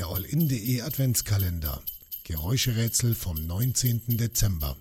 der all-in.de Adventskalender. Geräuscherätsel vom 19. Dezember.